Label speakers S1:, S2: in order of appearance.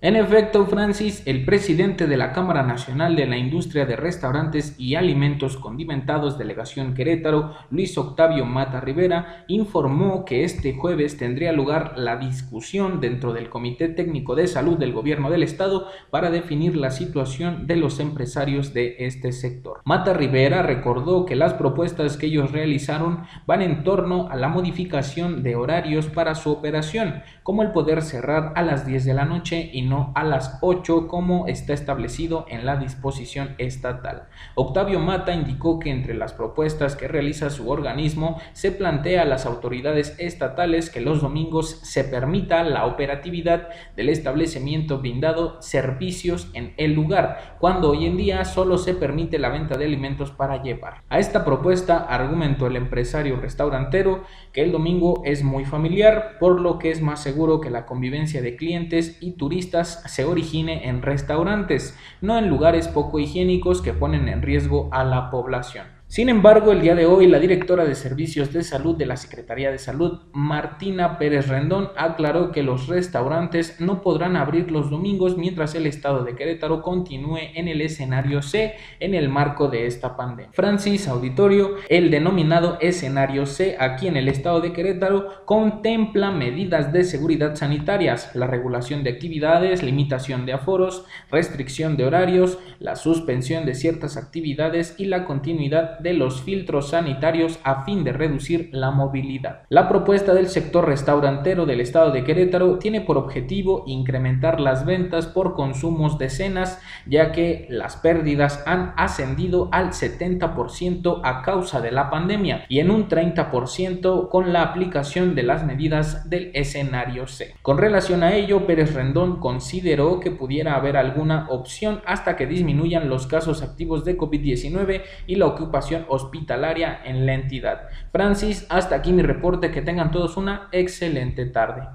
S1: En efecto, Francis, el presidente de la Cámara Nacional de la Industria de Restaurantes y Alimentos Condimentados Delegación Querétaro, Luis Octavio Mata Rivera, informó que este jueves tendría lugar la discusión dentro del Comité Técnico de Salud del Gobierno del Estado para definir la situación de los empresarios de este sector. Mata Rivera recordó que las propuestas que ellos realizaron van en torno a la modificación de horarios para su operación, como el poder cerrar a las 10 de la noche y no a las 8 como está establecido en la disposición estatal. Octavio Mata indicó que entre las propuestas que realiza su organismo se plantea a las autoridades estatales que los domingos se permita la operatividad del establecimiento brindado servicios en el lugar, cuando hoy en día solo se permite la venta de alimentos para llevar. A esta propuesta argumentó el empresario restaurantero que el domingo es muy familiar, por lo que es más seguro que la convivencia de clientes y turistas se origine en restaurantes, no en lugares poco higiénicos que ponen en riesgo a la población. Sin embargo, el día de hoy, la directora de Servicios de Salud de la Secretaría de Salud, Martina Pérez Rendón, aclaró que los restaurantes no podrán abrir los domingos mientras el estado de Querétaro continúe en el escenario C en el marco de esta pandemia. Francis Auditorio, el denominado escenario C aquí en el estado de Querétaro, contempla medidas de seguridad sanitarias, la regulación de actividades, limitación de aforos, restricción de horarios, la suspensión de ciertas actividades y la continuidad de los filtros sanitarios a fin de reducir la movilidad. La propuesta del sector restaurantero del estado de Querétaro tiene por objetivo incrementar las ventas por consumos de cenas, ya que las pérdidas han ascendido al 70% a causa de la pandemia y en un 30% con la aplicación de las medidas del escenario C. Con relación a ello, Pérez Rendón consideró que pudiera haber alguna opción hasta que disminuyan los casos activos de COVID-19 y la ocupación hospitalaria en la entidad. Francis, hasta aquí mi reporte, que tengan todos una excelente tarde.